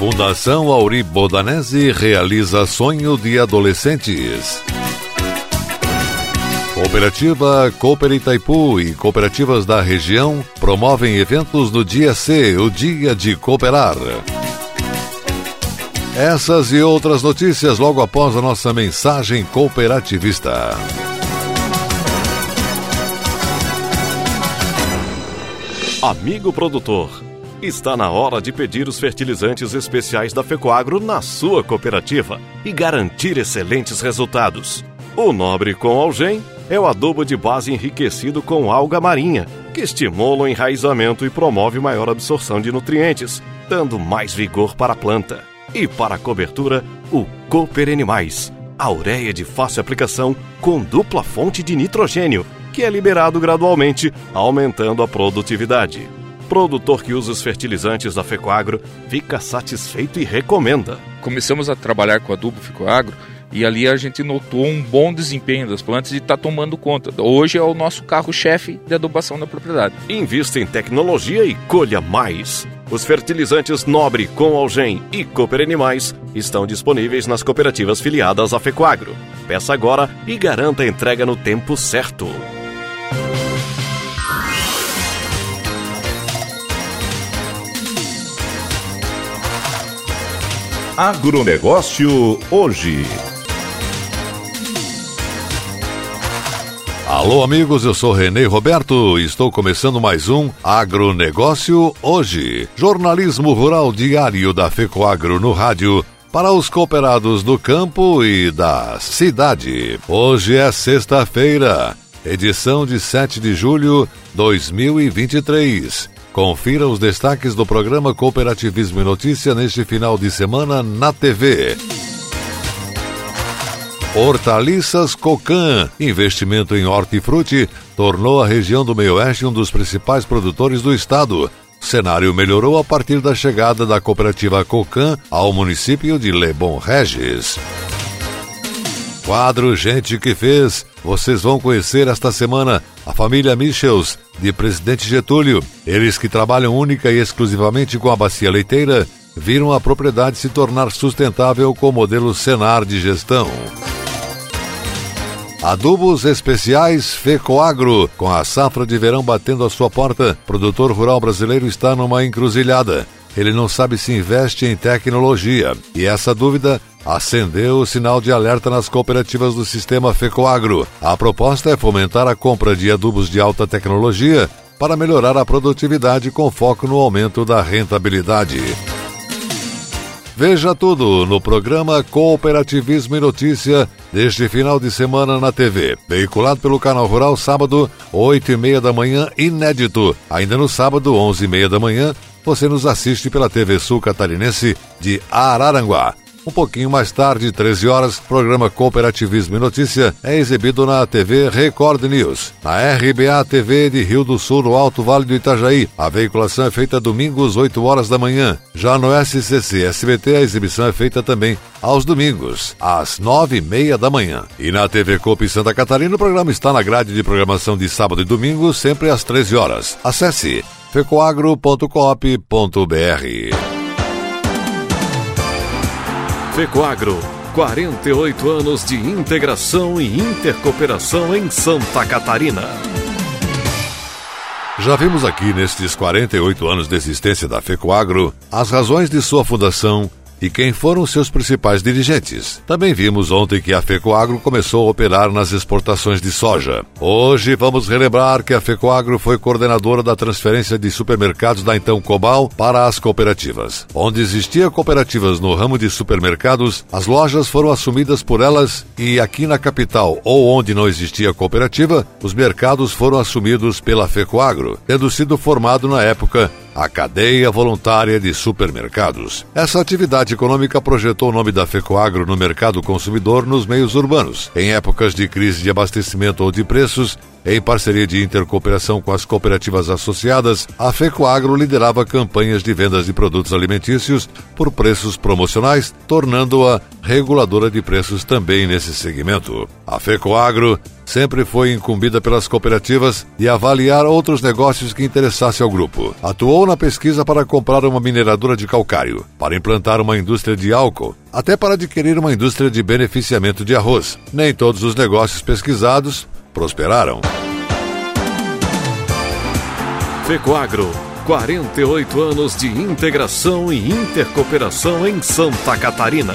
Fundação Auri Bodanese realiza sonho de adolescentes. Cooperativa Cooper Itaipu e cooperativas da região promovem eventos no Dia C, o Dia de Cooperar. Essas e outras notícias logo após a nossa mensagem cooperativista. Amigo produtor, está na hora de pedir os fertilizantes especiais da Fecoagro na sua cooperativa e garantir excelentes resultados. O Nobre com Algem é o adubo de base enriquecido com alga marinha, que estimula o enraizamento e promove maior absorção de nutrientes, dando mais vigor para a planta. E para a cobertura, o Cooper Animais, a ureia de fácil aplicação com dupla fonte de nitrogênio, que é liberado gradualmente, aumentando a produtividade. Produtor que usa os fertilizantes da Fecoagro fica satisfeito e recomenda. Começamos a trabalhar com adubo Fecoagro e ali a gente notou um bom desempenho das plantas e está tomando conta. Hoje é o nosso carro-chefe de adubação da propriedade. Invista em tecnologia e colha mais. Os fertilizantes Nobre, com Algem e Cooper Animais estão disponíveis nas cooperativas filiadas à Fecoagro. Peça agora e garanta a entrega no tempo certo. Agronegócio hoje. Alô, amigos, eu sou Renê Roberto e estou começando mais um Agronegócio Hoje. Jornalismo rural diário da FECOAGRO no rádio para os cooperados do campo e da cidade. Hoje é sexta-feira, edição de 7 de julho de 2023. Confira os destaques do programa Cooperativismo e Notícia neste final de semana na TV. Hortaliças Cocan, investimento em hortifruti, tornou a região do meio-oeste um dos principais produtores do estado. O cenário melhorou a partir da chegada da cooperativa Cocan ao município de Lebon Regis. Quadro Gente que Fez, vocês vão conhecer esta semana a família Michels, de Presidente Getúlio. Eles que trabalham única e exclusivamente com a bacia leiteira, viram a propriedade se tornar sustentável com o modelo Senar de gestão. Adubos especiais Fecoagro. Com a safra de verão batendo a sua porta, produtor rural brasileiro está numa encruzilhada. Ele não sabe se investe em tecnologia. E essa dúvida acendeu o sinal de alerta nas cooperativas do sistema Fecoagro. A proposta é fomentar a compra de adubos de alta tecnologia para melhorar a produtividade com foco no aumento da rentabilidade. Veja tudo no programa Cooperativismo e Notícia deste final de semana na TV. Veiculado pelo Canal Rural, sábado, 8 e meia da manhã, inédito. Ainda no sábado, 11 e meia da manhã, você nos assiste pela TV Sul Catarinense de Araranguá. Um pouquinho mais tarde, 13 horas, o programa Cooperativismo e Notícia é exibido na TV Record News. Na RBA TV de Rio do Sul, no Alto Vale do Itajaí, a veiculação é feita domingos, 8 horas da manhã. Já no SCC SBT, a exibição é feita também aos domingos, às 9 e meia da manhã. E na TV Coop Santa Catarina, o programa está na grade de programação de sábado e domingo, sempre às 13 horas. Acesse fecoagro.coop.br. Fecoagro, 48 anos de integração e intercooperação em Santa Catarina. Já vimos aqui nestes 48 anos de existência da FECOAGRO as razões de sua fundação e quem foram seus principais dirigentes. Também vimos ontem que a FECOAGRO começou a operar nas exportações de soja. Hoje vamos relembrar que a FECOAGRO foi coordenadora da transferência de supermercados da então Cobal para as cooperativas. Onde existia cooperativas no ramo de supermercados, as lojas foram assumidas por elas e aqui na capital ou onde não existia cooperativa, os mercados foram assumidos pela FECOAGRO, tendo sido formado na época a cadeia voluntária de supermercados. Essa atividade econômica projetou o nome da FECOAGRO no mercado consumidor nos meios urbanos. Em épocas de crise de abastecimento ou de preços, em parceria de intercooperação com as cooperativas associadas, a FECOAGRO liderava campanhas de vendas de produtos alimentícios por preços promocionais, tornando-a reguladora de preços também nesse segmento. A FECOAGRO sempre foi incumbida pelas cooperativas de avaliar outros negócios que interessassem ao grupo. Atuou na pesquisa para comprar uma mineradora de calcário, para implantar uma indústria de álcool, até para adquirir uma indústria de beneficiamento de arroz. Nem todos os negócios pesquisados prosperaram. Fecoagro, 48 anos de integração e intercooperação em Santa Catarina.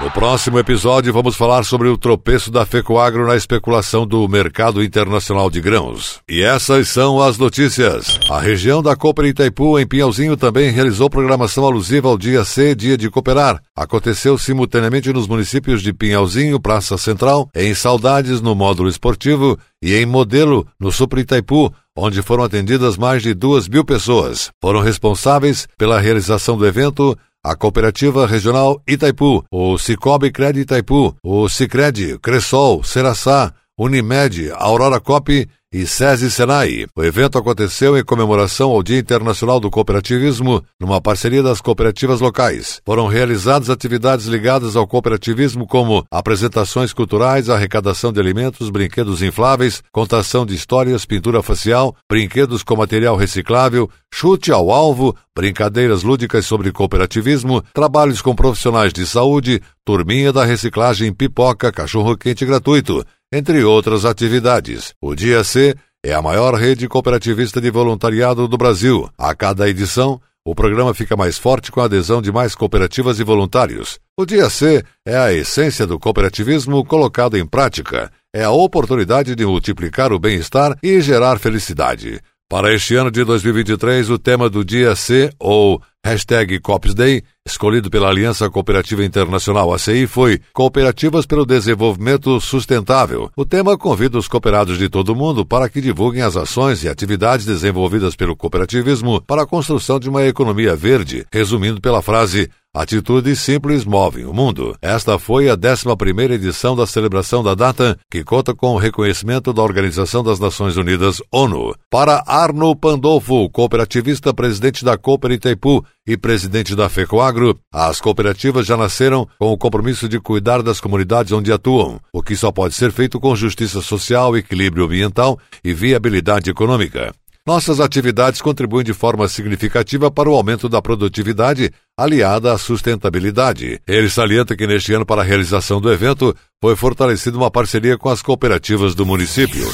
No próximo episódio, vamos falar sobre o tropeço da FECOAGRO na especulação do mercado internacional de grãos. E essas são as notícias. A região da Cooper Itaipu, em Pinhalzinho, também realizou programação alusiva ao Dia C, Dia de Cooperar. Aconteceu simultaneamente nos municípios de Pinhalzinho, Praça Central, em Saudades, no módulo esportivo, e em Modelo, no Super Itaipu, onde foram atendidas mais de duas mil pessoas. Foram responsáveis pela realização do evento a Cooperativa Regional Itaipu, o Cicobi Cred Itaipu, o Cicred, Cressol, Seraçá, Unimed, Aurora Cop e SESI Senai. O evento aconteceu em comemoração ao Dia Internacional do Cooperativismo, numa parceria das cooperativas locais. Foram realizadas atividades ligadas ao cooperativismo como apresentações culturais, arrecadação de alimentos, brinquedos infláveis, contação de histórias, pintura facial, brinquedos com material reciclável, chute ao alvo, brincadeiras lúdicas sobre cooperativismo, trabalhos com profissionais de saúde, turminha da reciclagem, pipoca, cachorro-quente gratuito, entre outras atividades. O Dia C é a maior rede cooperativista de voluntariado do Brasil. A cada edição, o programa fica mais forte com a adesão de mais cooperativas e voluntários. O Dia C é a essência do cooperativismo colocado em prática. É a oportunidade de multiplicar o bem-estar e gerar felicidade. Para este ano de 2023, o tema do Dia C, ou hashtag Cops Day, escolhido pela Aliança Cooperativa Internacional ACI, foi Cooperativas pelo Desenvolvimento Sustentável. O tema convida os cooperados de todo o mundo para que divulguem as ações e atividades desenvolvidas pelo cooperativismo para a construção de uma economia verde, resumindo pela frase Atitudes simples movem o mundo. Esta foi a 11 edição da celebração da data, que conta com o reconhecimento da Organização das Nações Unidas, ONU. Para Arno Pandolfo, cooperativista presidente da Cooper Itaipu e presidente da FECOAGRO, as cooperativas já nasceram com o compromisso de cuidar das comunidades onde atuam, o que só pode ser feito com justiça social, equilíbrio ambiental e viabilidade econômica. Nossas atividades contribuem de forma significativa para o aumento da produtividade, aliada à sustentabilidade. Ele salienta que neste ano, para a realização do evento, foi fortalecida uma parceria com as cooperativas do município.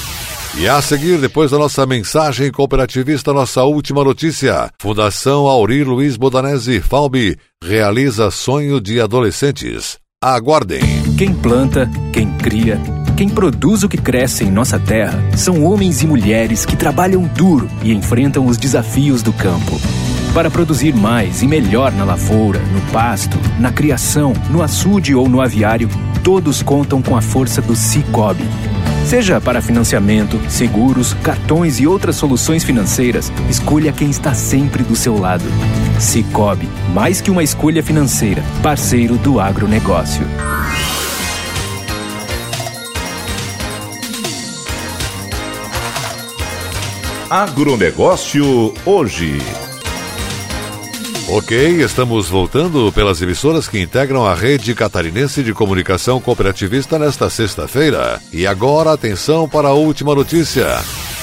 E a seguir, depois da nossa mensagem cooperativista, nossa última notícia. Fundação Auri Luiz Bodanese Falbi realiza sonho de adolescentes. Aguardem. Quem planta, quem cria quem produz o que cresce em nossa terra são homens e mulheres que trabalham duro e enfrentam os desafios do campo. Para produzir mais e melhor na lavoura, no pasto, na criação, no açude ou no aviário, todos contam com a força do Cicobi. Seja para financiamento, seguros, cartões e outras soluções financeiras, escolha quem está sempre do seu lado. Cicobi, mais que uma escolha financeira, parceiro do agronegócio. Agronegócio hoje. Ok, estamos voltando pelas emissoras que integram a rede catarinense de comunicação cooperativista nesta sexta-feira. E agora, atenção para a última notícia.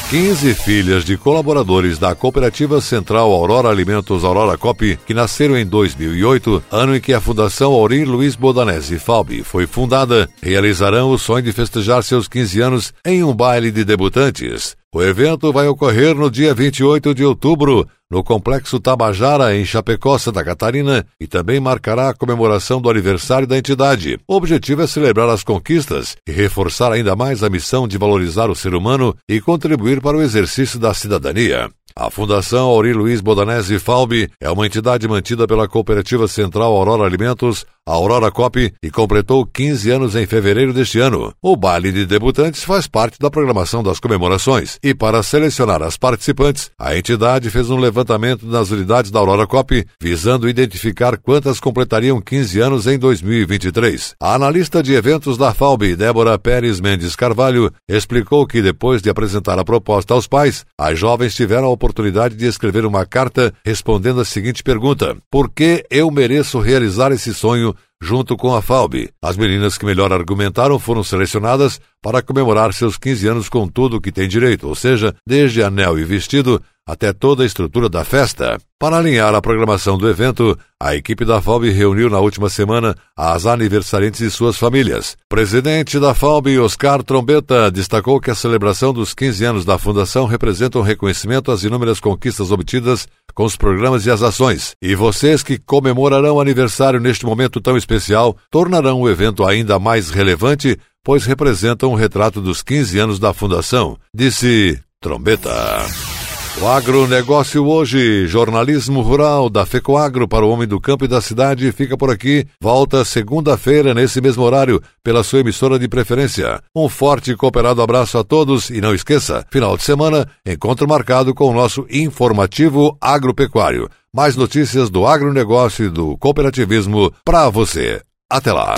15 filhas de colaboradores da Cooperativa Central Aurora Alimentos Aurora Cop, que nasceram em 2008, ano em que a Fundação Aurir Luiz Bodanese Falbi foi fundada, realizarão o sonho de festejar seus 15 anos em um baile de debutantes. O evento vai ocorrer no dia 28 de outubro, no Complexo Tabajara, em Chapecó, Santa Catarina, e também marcará a comemoração do aniversário da entidade. O objetivo é celebrar as conquistas e reforçar ainda mais a missão de valorizar o ser humano e contribuir para o exercício da cidadania. A Fundação Auri Luiz Bodanese Falbi é uma entidade mantida pela Cooperativa Central Aurora Alimentos, Aurora Cop, e completou 15 anos em fevereiro deste ano. O baile de debutantes faz parte da programação das comemorações e para selecionar as participantes, a entidade fez um levantamento nas unidades da Aurora Cop, visando identificar quantas completariam 15 anos em 2023. A analista de eventos da Falbi, Débora Pérez Mendes Carvalho, explicou que depois de apresentar a proposta aos pais, as jovens tiveram a oportunidade de escrever uma carta respondendo a seguinte pergunta: Por que eu mereço realizar esse sonho junto com a FAUB? As meninas que melhor argumentaram foram selecionadas para comemorar seus 15 anos com tudo o que tem direito, ou seja, desde anel e vestido até toda a estrutura da festa. Para alinhar a programação do evento, a equipe da FAUB reuniu na última semana as aniversariantes e suas famílias. Presidente da FAUB, Oscar Trombeta, destacou que a celebração dos 15 anos da Fundação representa um reconhecimento às inúmeras conquistas obtidas com os programas e as ações. E vocês que comemorarão o aniversário neste momento tão especial tornarão o evento ainda mais relevante, pois representam um retrato dos 15 anos da Fundação, disse Trombeta. O agronegócio hoje, jornalismo rural da FECOAGro para o homem do campo e da cidade fica por aqui. Volta segunda-feira, nesse mesmo horário, pela sua emissora de preferência. Um forte e cooperado abraço a todos e não esqueça, final de semana, encontro marcado com o nosso informativo agropecuário. Mais notícias do agronegócio e do cooperativismo para você. Até lá!